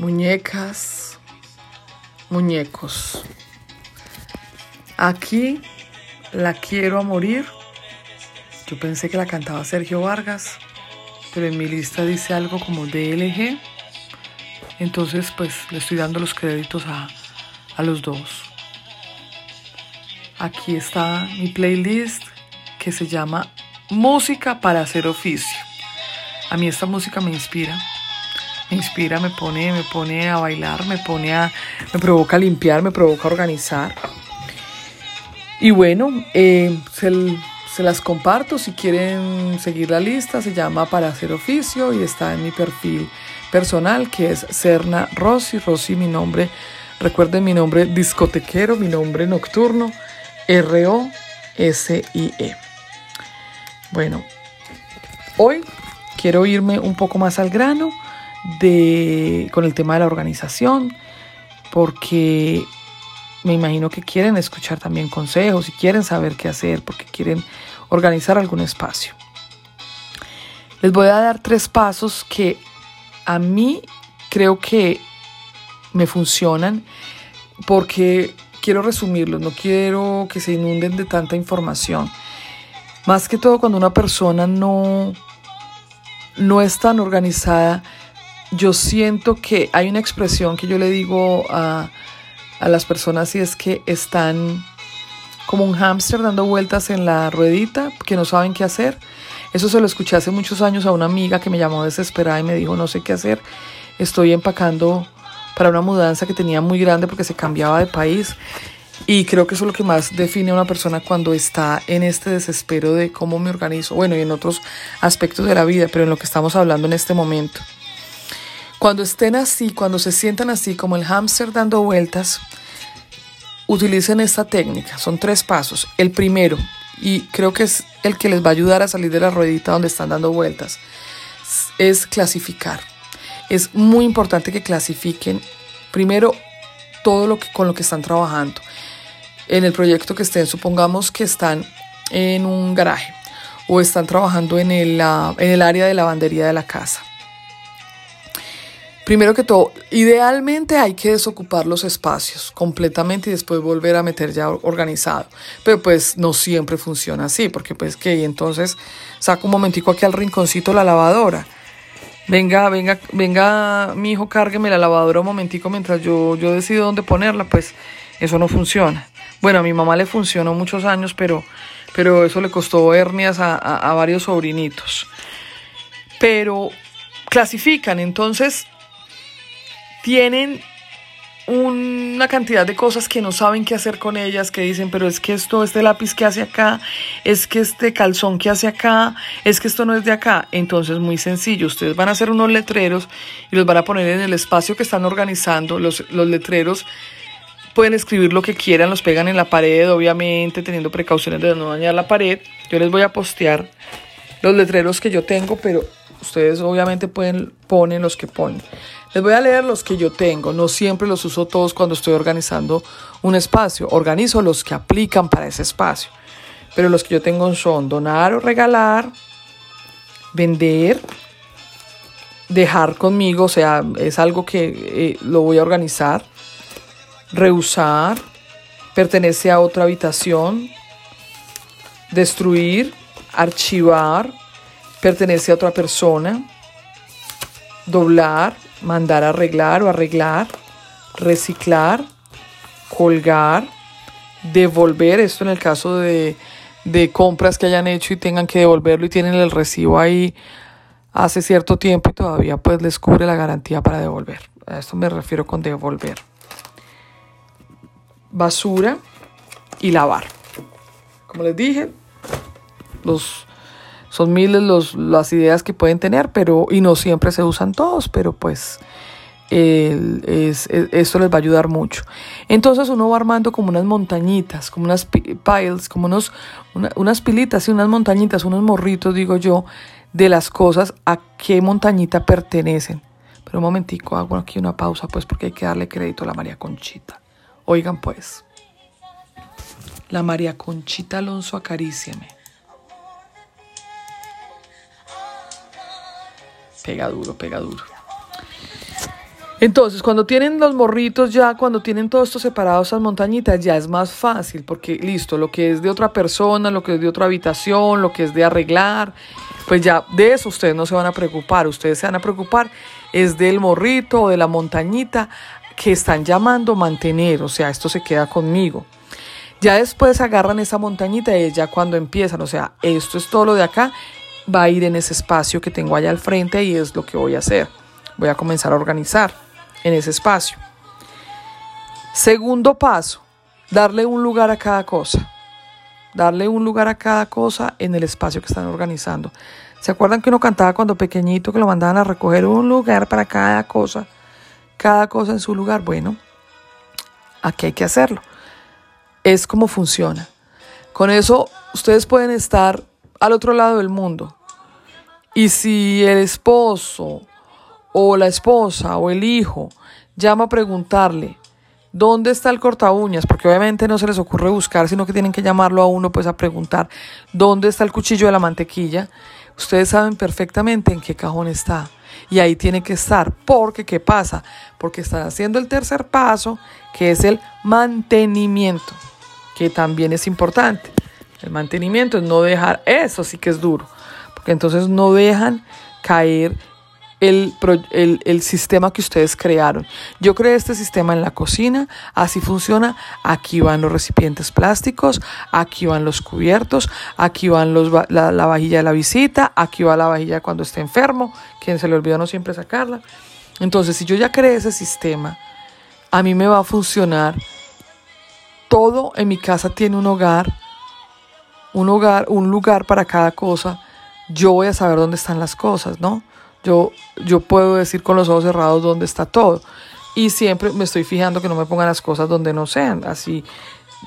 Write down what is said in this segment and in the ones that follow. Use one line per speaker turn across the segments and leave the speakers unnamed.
muñecas, muñecos. Aquí la quiero a morir. Yo pensé que la cantaba Sergio Vargas, pero en mi lista dice algo como DLG. Entonces, pues le estoy dando los créditos a, a los dos. Aquí está mi playlist que se llama Música para hacer oficio. A mí esta música me inspira. Me inspira, me pone, me pone a bailar, me pone a, me provoca a limpiar, me provoca a organizar. Y bueno, eh, se, se las comparto si quieren seguir la lista. Se llama Para hacer oficio y está en mi perfil personal que es Serna Rossi. Rossi, mi nombre, recuerden mi nombre discotequero, mi nombre nocturno, R-O-S-I-E. Bueno, hoy quiero irme un poco más al grano de, con el tema de la organización, porque me imagino que quieren escuchar también consejos y quieren saber qué hacer porque quieren organizar algún espacio. Les voy a dar tres pasos que a mí creo que me funcionan porque quiero resumirlos, no quiero que se inunden de tanta información. Más que todo cuando una persona no, no es tan organizada, yo siento que hay una expresión que yo le digo a, a las personas y es que están como un hámster dando vueltas en la ruedita, que no saben qué hacer. Eso se lo escuché hace muchos años a una amiga que me llamó desesperada y me dijo, no sé qué hacer, estoy empacando para una mudanza que tenía muy grande porque se cambiaba de país. Y creo que eso es lo que más define a una persona cuando está en este desespero de cómo me organizo. Bueno, y en otros aspectos de la vida, pero en lo que estamos hablando en este momento. Cuando estén así, cuando se sientan así como el hámster dando vueltas, utilicen esta técnica. Son tres pasos. El primero, y creo que es el que les va a ayudar a salir de la ruedita donde están dando vueltas, es clasificar. Es muy importante que clasifiquen primero todo lo que, con lo que están trabajando. En el proyecto que estén, supongamos que están en un garaje o están trabajando en el, en el área de lavandería de la casa Primero que todo, idealmente hay que desocupar los espacios completamente y después volver a meter ya organizado. Pero pues no siempre funciona así, porque pues que entonces saco un momentico aquí al rinconcito la lavadora. Venga, venga, venga, mi hijo, cárgueme la lavadora un momentico mientras yo, yo decido dónde ponerla, pues eso no funciona. Bueno, a mi mamá le funcionó muchos años, pero, pero eso le costó hernias a, a varios sobrinitos. Pero clasifican, entonces tienen una cantidad de cosas que no saben qué hacer con ellas, que dicen, pero es que esto, este lápiz que hace acá, es que este calzón que hace acá, es que esto no es de acá. Entonces, muy sencillo, ustedes van a hacer unos letreros y los van a poner en el espacio que están organizando. Los, letreros pueden escribir lo que quieran, los pegan en la pared, obviamente, teniendo precauciones de no dañar la pared. Yo les voy a postear los letreros que yo tengo, pero ustedes obviamente pueden ponen los que ponen. Les voy a leer los que yo tengo. No siempre los uso todos cuando estoy organizando un espacio. Organizo los que aplican para ese espacio. Pero los que yo tengo son donar o regalar, vender, dejar conmigo, o sea, es algo que eh, lo voy a organizar, rehusar, pertenece a otra habitación, destruir, archivar, pertenece a otra persona, doblar, mandar arreglar o arreglar, reciclar, colgar, devolver, esto en el caso de, de compras que hayan hecho y tengan que devolverlo y tienen el recibo ahí hace cierto tiempo y todavía pues les cubre la garantía para devolver. A esto me refiero con devolver. Basura y lavar. Como les dije, los son miles los, las ideas que pueden tener, pero y no siempre se usan todos, pero pues es, esto les va a ayudar mucho. Entonces uno va armando como unas montañitas, como unas piles, como unos, unas pilitas y unas montañitas, unos morritos, digo yo, de las cosas a qué montañita pertenecen. Pero un momentico, hago aquí una pausa, pues porque hay que darle crédito a la María Conchita. Oigan pues, la María Conchita Alonso acaríciame. Pega duro, pega duro. Entonces, cuando tienen los morritos ya, cuando tienen todo esto separado, esas montañitas, ya es más fácil, porque listo, lo que es de otra persona, lo que es de otra habitación, lo que es de arreglar, pues ya de eso ustedes no se van a preocupar, ustedes se van a preocupar es del morrito o de la montañita que están llamando mantener, o sea, esto se queda conmigo. Ya después agarran esa montañita y ya cuando empiezan, o sea, esto es todo lo de acá, va a ir en ese espacio que tengo allá al frente y es lo que voy a hacer. Voy a comenzar a organizar en ese espacio. Segundo paso, darle un lugar a cada cosa. Darle un lugar a cada cosa en el espacio que están organizando. ¿Se acuerdan que uno cantaba cuando pequeñito que lo mandaban a recoger un lugar para cada cosa? Cada cosa en su lugar. Bueno, aquí hay que hacerlo. Es como funciona. Con eso ustedes pueden estar al otro lado del mundo. Y si el esposo o la esposa o el hijo llama a preguntarle dónde está el corta uñas, porque obviamente no se les ocurre buscar, sino que tienen que llamarlo a uno pues a preguntar dónde está el cuchillo de la mantequilla, ustedes saben perfectamente en qué cajón está. Y ahí tiene que estar, porque ¿qué pasa? Porque están haciendo el tercer paso, que es el mantenimiento, que también es importante. El mantenimiento es no dejar, eso sí que es duro, porque entonces no dejan caer el, el, sistema que ustedes crearon. Yo creé este sistema en la cocina, así funciona. Aquí van los recipientes plásticos, aquí van los cubiertos, aquí van los, la, la, vajilla de la visita, aquí va la vajilla cuando esté enfermo, quien se le olvidó no siempre sacarla. Entonces, si yo ya creé ese sistema, a mí me va a funcionar. Todo en mi casa tiene un hogar, un hogar, un lugar para cada cosa. Yo voy a saber dónde están las cosas, ¿no? Yo, yo puedo decir con los ojos cerrados dónde está todo. Y siempre me estoy fijando que no me pongan las cosas donde no sean. Así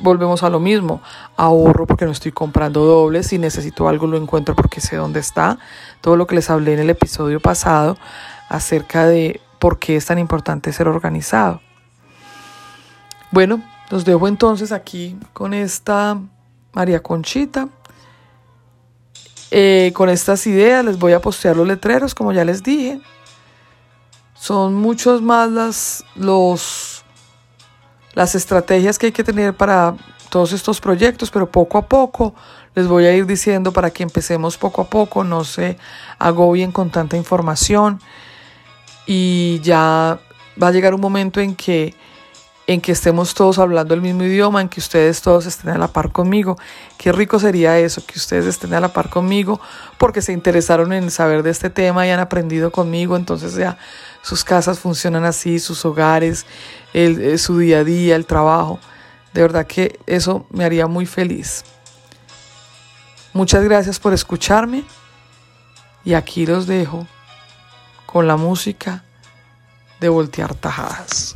volvemos a lo mismo. Ahorro porque no estoy comprando doble. Si necesito algo lo encuentro porque sé dónde está. Todo lo que les hablé en el episodio pasado acerca de por qué es tan importante ser organizado. Bueno, los dejo entonces aquí con esta María Conchita. Eh, con estas ideas les voy a postear los letreros, como ya les dije. Son muchos más las, los, las estrategias que hay que tener para todos estos proyectos, pero poco a poco les voy a ir diciendo para que empecemos poco a poco, no se agobien con tanta información y ya va a llegar un momento en que en que estemos todos hablando el mismo idioma, en que ustedes todos estén a la par conmigo. Qué rico sería eso, que ustedes estén a la par conmigo porque se interesaron en saber de este tema y han aprendido conmigo, entonces ya sus casas funcionan así, sus hogares, eh, su día a día, el trabajo. De verdad que eso me haría muy feliz. Muchas gracias por escucharme y aquí los dejo con la música de voltear tajadas.